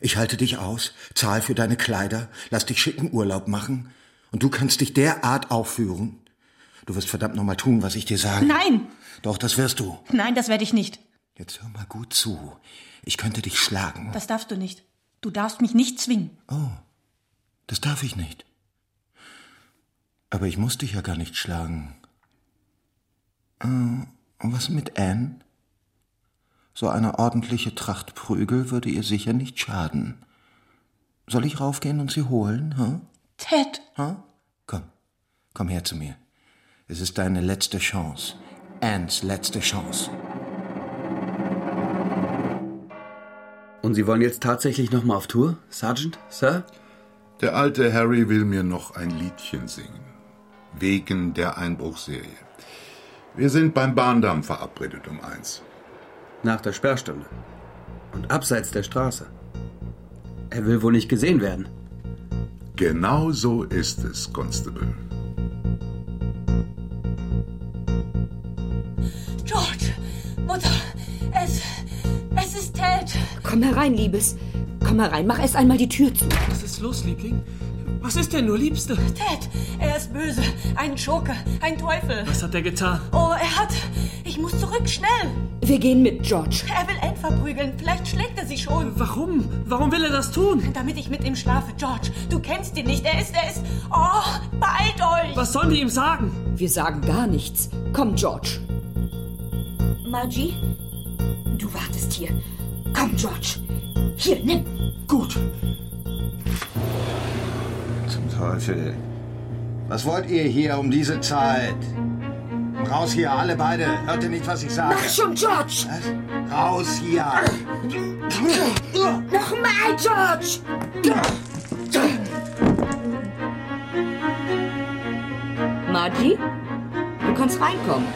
Ich halte dich aus, zahl für deine Kleider, lass dich schicken Urlaub machen und du kannst dich derart aufführen. Du wirst verdammt nochmal tun, was ich dir sage. Nein! Doch, das wirst du. Nein, das werde ich nicht. Jetzt hör mal gut zu. Ich könnte dich schlagen. Das darfst du nicht. Du darfst mich nicht zwingen. Oh, das darf ich nicht. Aber ich muss dich ja gar nicht schlagen. Äh, und was mit Anne? So eine ordentliche Tracht Prügel würde ihr sicher nicht schaden. Soll ich raufgehen und sie holen, hm? Ted! Hm? Komm, komm her zu mir. Es ist deine letzte Chance. Annes letzte Chance. Und Sie wollen jetzt tatsächlich nochmal auf Tour, Sergeant, Sir? Der alte Harry will mir noch ein Liedchen singen. Wegen der Einbruchserie. Wir sind beim Bahndamm verabredet um eins. Nach der Sperrstunde. Und abseits der Straße. Er will wohl nicht gesehen werden. Genau so ist es, Constable. George! Mutter! Es. Es ist Ted! Komm herein, Liebes. Komm herein, mach erst einmal die Tür zu. Was ist los, Liebling? Was ist denn nur, Liebste? Ted! Er ist böse. Ein Schurke. Ein Teufel. Was hat er getan? Oh, er hat. Ich muss zurück, schnell! Wir gehen mit, George. Er will Anne verprügeln. Vielleicht schlägt er sie schon. Warum? Warum will er das tun? Damit ich mit ihm schlafe. George, du kennst ihn nicht. Er ist, er ist. Oh, beeilt euch! Was sollen wir ihm sagen? Wir sagen gar nichts. Komm, George. Margie, du wartest hier. Komm, George. Hier, nimm. Gut. Zum Teufel. Was wollt ihr hier um diese Zeit? Raus hier, alle beide. Hört ihr nicht, was ich sage? Mach schon, George! Was? Raus hier! Nochmal, George! Margie, du kannst reinkommen.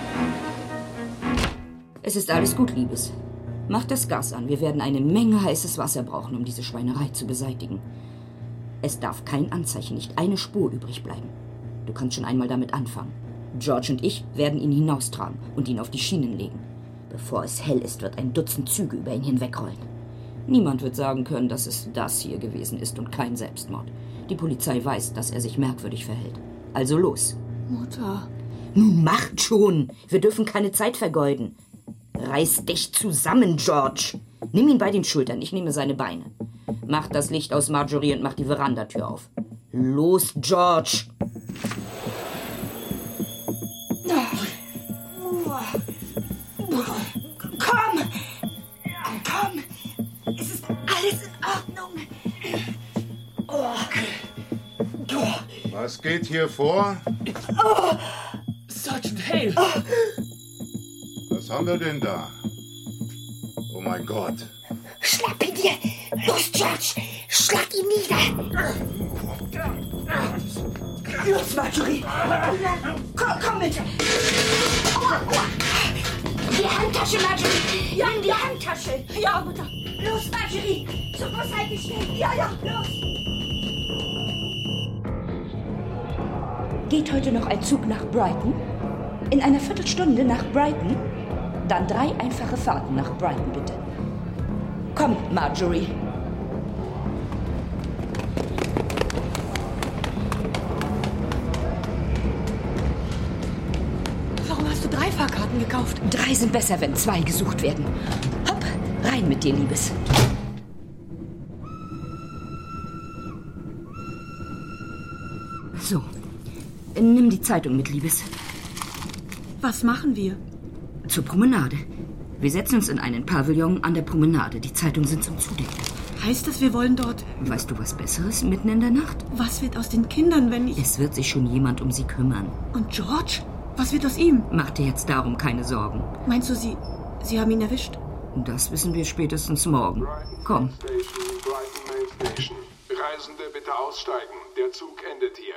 Es ist alles gut, Liebes. Mach das Gas an. Wir werden eine Menge heißes Wasser brauchen, um diese Schweinerei zu beseitigen. Es darf kein Anzeichen, nicht eine Spur übrig bleiben. Du kannst schon einmal damit anfangen. George und ich werden ihn hinaustragen und ihn auf die Schienen legen. Bevor es hell ist, wird ein Dutzend Züge über ihn hinwegrollen. Niemand wird sagen können, dass es das hier gewesen ist und kein Selbstmord. Die Polizei weiß, dass er sich merkwürdig verhält. Also los. Mutter. Nun macht schon. Wir dürfen keine Zeit vergeuden. Reiß dich zusammen, George. Nimm ihn bei den Schultern, ich nehme seine Beine. Mach das Licht aus, Marjorie, und mach die Verandatür auf. Los, George. Komm! Komm! Es ist alles in Ordnung. Was geht hier vor? Oh, Sergeant Hale! Was haben wir denn da? Oh mein Gott. schnapp ihn dir! Los, George! Schlag ihn nieder! Los, Marjorie! Komm, komm mit! Die Handtasche, Marjorie! Ja, in die Handtasche! Ja, Mutter! Los, Marjorie! Zur Busseite schnell! Ja, ja, los! Geht heute noch ein Zug nach Brighton? In einer Viertelstunde nach Brighton? Dann drei einfache Fahrten nach Brighton, bitte. Komm, Marjorie. Warum hast du drei Fahrkarten gekauft? Drei sind besser, wenn zwei gesucht werden. Hopp, rein mit dir, Liebes. So, nimm die Zeitung mit, Liebes. Was machen wir? Zur Promenade. Wir setzen uns in einen Pavillon an der Promenade. Die Zeitungen sind zum Zudecken. Heißt das, wir wollen dort. Weißt du was Besseres mitten in der Nacht? Was wird aus den Kindern, wenn ich. Es wird sich schon jemand um sie kümmern. Und George? Was wird aus ihm? Mach dir jetzt darum keine Sorgen. Meinst du, sie. Sie haben ihn erwischt? Das wissen wir spätestens morgen. Komm. Reisende bitte aussteigen. Der Zug endet hier.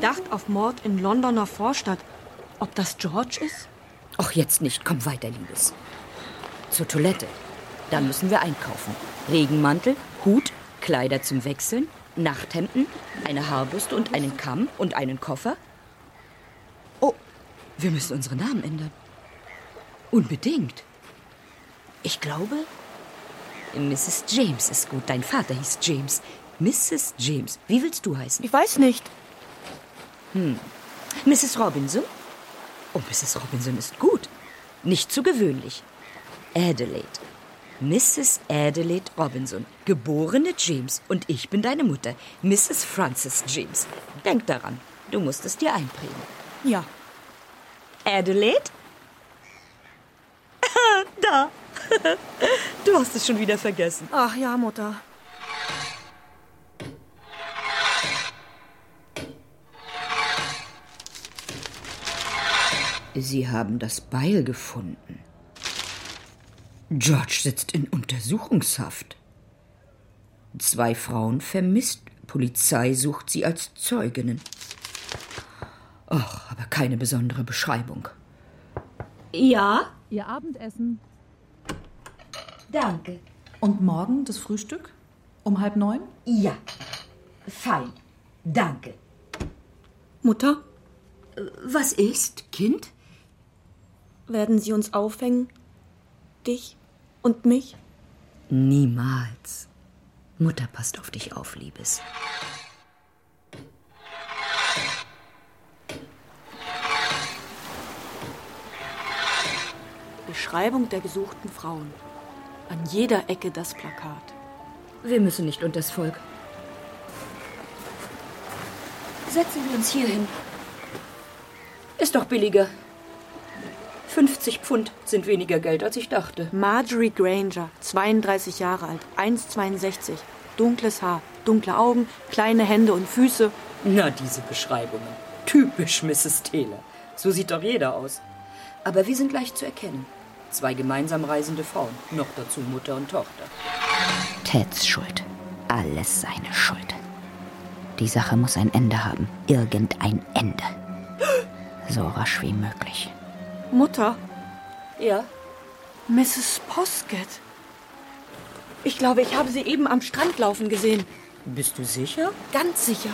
Verdacht auf Mord in Londoner Vorstadt. Ob das George ist? Ach, jetzt nicht. Komm weiter, Liebes. Zur Toilette. Dann müssen wir einkaufen. Regenmantel, Hut, Kleider zum Wechseln, Nachthemden, eine Haarbürste und einen Kamm und einen Koffer. Oh, wir müssen unsere Namen ändern. Unbedingt. Ich glaube, Mrs. James ist gut. Dein Vater hieß James. Mrs. James. Wie willst du heißen? Ich weiß nicht. Hm. Mrs. Robinson? Oh, Mrs. Robinson ist gut. Nicht zu gewöhnlich. Adelaide. Mrs. Adelaide Robinson, geborene James. Und ich bin deine Mutter, Mrs. Frances James. Denk daran, du musst es dir einprägen. Ja. Adelaide? da. du hast es schon wieder vergessen. Ach ja, Mutter. Sie haben das Beil gefunden. George sitzt in Untersuchungshaft. Zwei Frauen vermisst Polizei sucht sie als Zeuginnen. Ach, aber keine besondere Beschreibung. Ja? Ihr Abendessen. Danke. Und morgen das Frühstück? Um halb neun? Ja. Fein. Danke. Mutter? Was ist, Kind? Werden Sie uns aufhängen? Dich und mich? Niemals. Mutter passt auf dich auf, Liebes. Beschreibung der gesuchten Frauen. An jeder Ecke das Plakat. Wir müssen nicht unters Volk. Setzen wir uns hier hin. Ist doch billiger. 50 Pfund sind weniger Geld, als ich dachte. Marjorie Granger, 32 Jahre alt, 1,62. Dunkles Haar, dunkle Augen, kleine Hände und Füße. Na, diese Beschreibungen. Typisch Mrs. Taylor. So sieht doch jeder aus. Aber wir sind leicht zu erkennen. Zwei gemeinsam reisende Frauen, noch dazu Mutter und Tochter. Teds Schuld. Alles seine Schuld. Die Sache muss ein Ende haben. Irgendein Ende. So rasch wie möglich. Mutter? Ja? Mrs. Poskett. Ich glaube, ich habe sie eben am Strand laufen gesehen. Bist du sicher? Ganz sicher.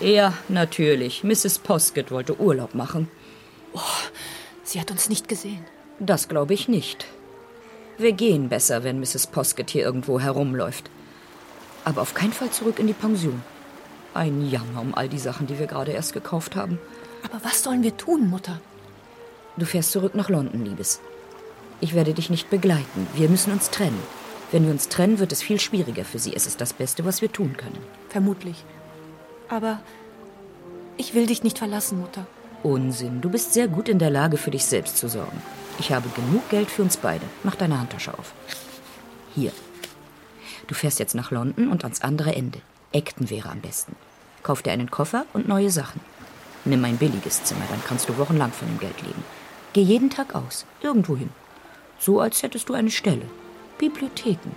Ja, natürlich. Mrs. Poskett wollte Urlaub machen. Oh, sie hat uns nicht gesehen. Das glaube ich nicht. Wir gehen besser, wenn Mrs. Poskett hier irgendwo herumläuft. Aber auf keinen Fall zurück in die Pension. Ein Jammer um all die Sachen, die wir gerade erst gekauft haben. Aber was sollen wir tun, Mutter? Du fährst zurück nach London, Liebes. Ich werde dich nicht begleiten. Wir müssen uns trennen. Wenn wir uns trennen, wird es viel schwieriger für sie. Es ist das Beste, was wir tun können. Vermutlich. Aber ich will dich nicht verlassen, Mutter. Unsinn. Du bist sehr gut in der Lage, für dich selbst zu sorgen. Ich habe genug Geld für uns beide. Mach deine Handtasche auf. Hier. Du fährst jetzt nach London und ans andere Ende. Acton wäre am besten. Kauf dir einen Koffer und neue Sachen. Nimm ein billiges Zimmer, dann kannst du wochenlang von dem Geld leben. Geh jeden Tag aus, irgendwo hin. So als hättest du eine Stelle. Bibliotheken.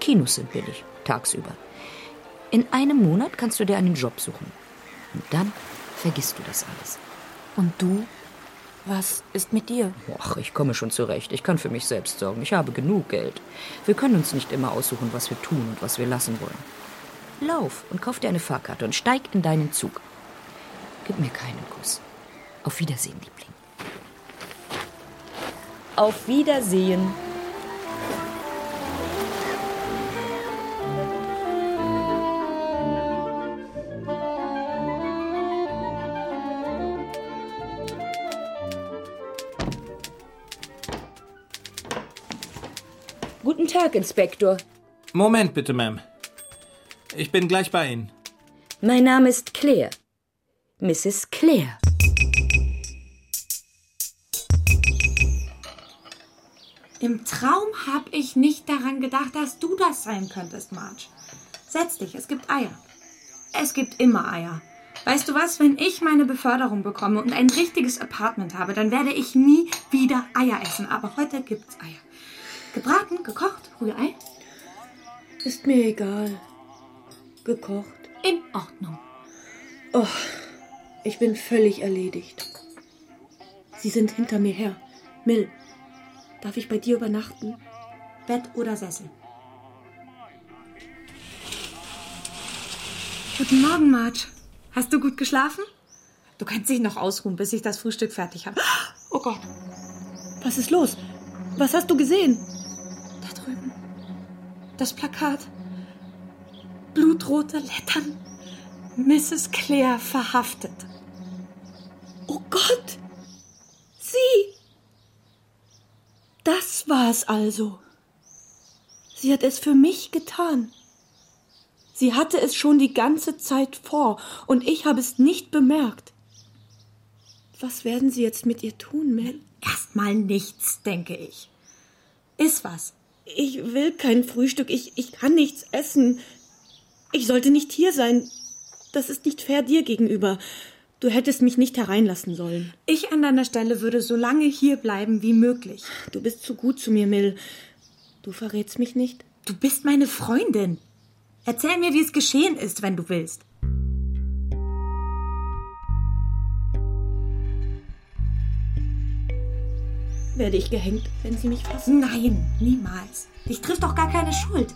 Kinos sind billig, tagsüber. In einem Monat kannst du dir einen Job suchen. Und dann vergisst du das alles. Und du? Was ist mit dir? Ach, ich komme schon zurecht. Ich kann für mich selbst sorgen. Ich habe genug Geld. Wir können uns nicht immer aussuchen, was wir tun und was wir lassen wollen. Lauf und kauf dir eine Fahrkarte und steig in deinen Zug. Gib mir keinen Kuss. Auf Wiedersehen, Liebling. Auf Wiedersehen. Guten Tag, Inspektor. Moment bitte, Ma'am. Ich bin gleich bei Ihnen. Mein Name ist Claire. Mrs. Claire. Im Traum habe ich nicht daran gedacht, dass du das sein könntest, Marge. Setz dich, es gibt Eier. Es gibt immer Eier. Weißt du was, wenn ich meine Beförderung bekomme und ein richtiges Apartment habe, dann werde ich nie wieder Eier essen. Aber heute gibt's Eier. Gebraten, gekocht, Rührei? Ist mir egal. Gekocht. In Ordnung. Oh, ich bin völlig erledigt. Sie sind hinter mir her. Mill, darf ich bei dir übernachten? Bett oder Sessel? Guten Morgen, Marge. Hast du gut geschlafen? Du kannst dich noch ausruhen, bis ich das Frühstück fertig habe. Oh Gott. Was ist los? Was hast du gesehen? Da drüben. Das Plakat. Blutrote Lettern. Mrs. Claire verhaftet. Oh Gott! Sie! Das war es also. Sie hat es für mich getan. Sie hatte es schon die ganze Zeit vor, und ich habe es nicht bemerkt. Was werden Sie jetzt mit ihr tun, Mel? Erstmal nichts, denke ich. Iss was. Ich will kein Frühstück. Ich, ich kann nichts essen. Ich sollte nicht hier sein. Das ist nicht fair dir gegenüber. Du hättest mich nicht hereinlassen sollen. Ich an deiner Stelle würde so lange hier bleiben wie möglich. Du bist zu gut zu mir, Mill. Du verrätst mich nicht? Du bist meine Freundin. Erzähl mir, wie es geschehen ist, wenn du willst. Werde ich gehängt, wenn sie mich fassen? Nein, niemals. Dich trifft doch gar keine Schuld.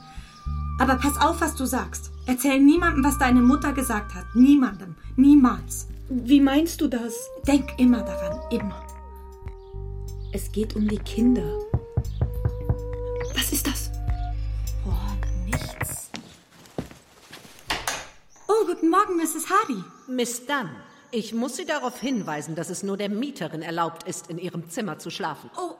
Aber pass auf, was du sagst. Erzähl niemandem, was deine Mutter gesagt hat. Niemandem. Niemals. Wie meinst du das? Denk immer daran. Immer. Es geht um die Kinder. Was ist das? Oh, nichts. Oh, guten Morgen, Mrs. Hardy. Miss Dunn, ich muss Sie darauf hinweisen, dass es nur der Mieterin erlaubt ist, in ihrem Zimmer zu schlafen. Oh.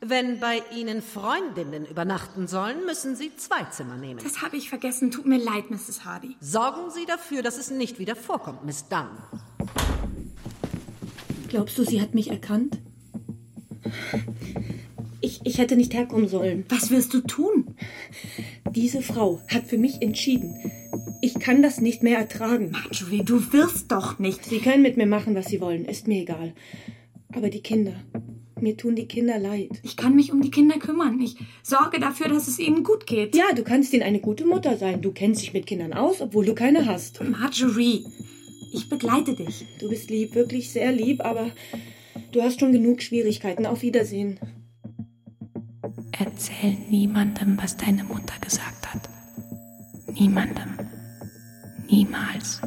Wenn bei Ihnen Freundinnen übernachten sollen, müssen Sie zwei Zimmer nehmen. Das habe ich vergessen. Tut mir leid, Mrs. Hardy. Sorgen Sie dafür, dass es nicht wieder vorkommt, Miss Dunn. Glaubst du, sie hat mich erkannt? Ich, ich hätte nicht herkommen sollen. Was wirst du tun? Diese Frau hat für mich entschieden. Ich kann das nicht mehr ertragen. Marjorie, du wirst doch nicht. Sie können mit mir machen, was sie wollen. Ist mir egal. Aber die Kinder. Mir tun die Kinder leid. Ich kann mich um die Kinder kümmern. Ich sorge dafür, dass es ihnen gut geht. Ja, du kannst ihnen eine gute Mutter sein. Du kennst dich mit Kindern aus, obwohl du keine hast. Marjorie, ich begleite dich. Du bist lieb, wirklich sehr lieb, aber du hast schon genug Schwierigkeiten. Auf Wiedersehen. Erzähl niemandem, was deine Mutter gesagt hat. Niemandem. Niemals.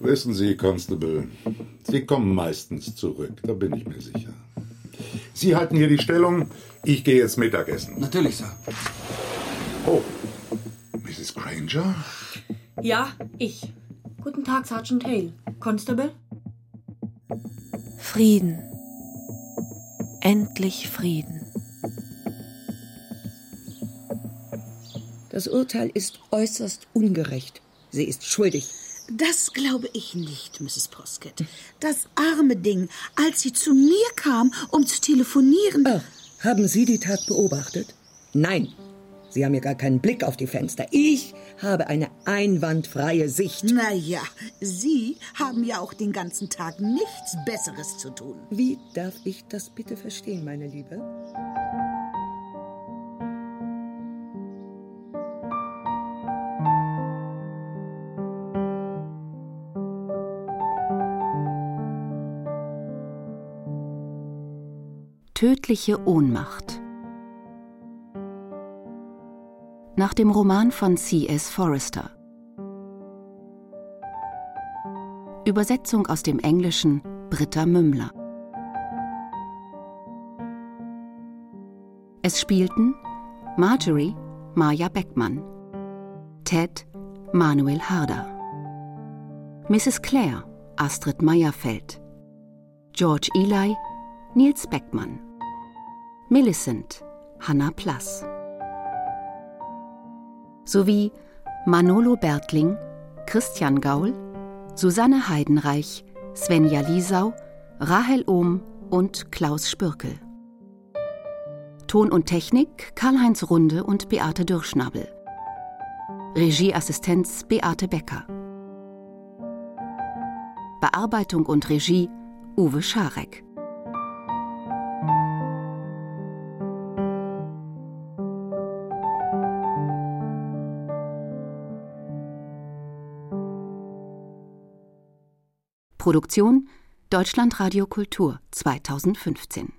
Wissen Sie, Constable, Sie kommen meistens zurück, da bin ich mir sicher. Sie halten hier die Stellung, ich gehe jetzt Mittagessen. Natürlich, Sir. Oh, Mrs. Granger? Ja, ich. Guten Tag, Sergeant Hale. Constable? Frieden. Endlich Frieden. Das Urteil ist äußerst ungerecht. Sie ist schuldig. Das glaube ich nicht, Mrs. Poskett. Das arme Ding, als sie zu mir kam, um zu telefonieren. Ach, haben Sie die Tat beobachtet? Nein. Sie haben ja gar keinen Blick auf die Fenster. Ich habe eine einwandfreie Sicht. Na ja, Sie haben ja auch den ganzen Tag nichts Besseres zu tun. Wie darf ich das bitte verstehen, meine Liebe? Tödliche Ohnmacht Nach dem Roman von C.S. Forrester Übersetzung aus dem Englischen Britta Mümmler Es spielten Marjorie Maja Beckmann, Ted Manuel Harder, Mrs. Clare Astrid Meyerfeld, George Eli Nils Beckmann, Millicent Hanna Plass sowie Manolo Bertling, Christian Gaul, Susanne Heidenreich, Svenja Liesau, Rahel Ohm und Klaus Spürkel. Ton und Technik Karl-Heinz Runde und Beate Dürrschnabel. Regieassistenz Beate Becker. Bearbeitung und Regie Uwe Scharek. Produktion Deutschlandradio Kultur 2015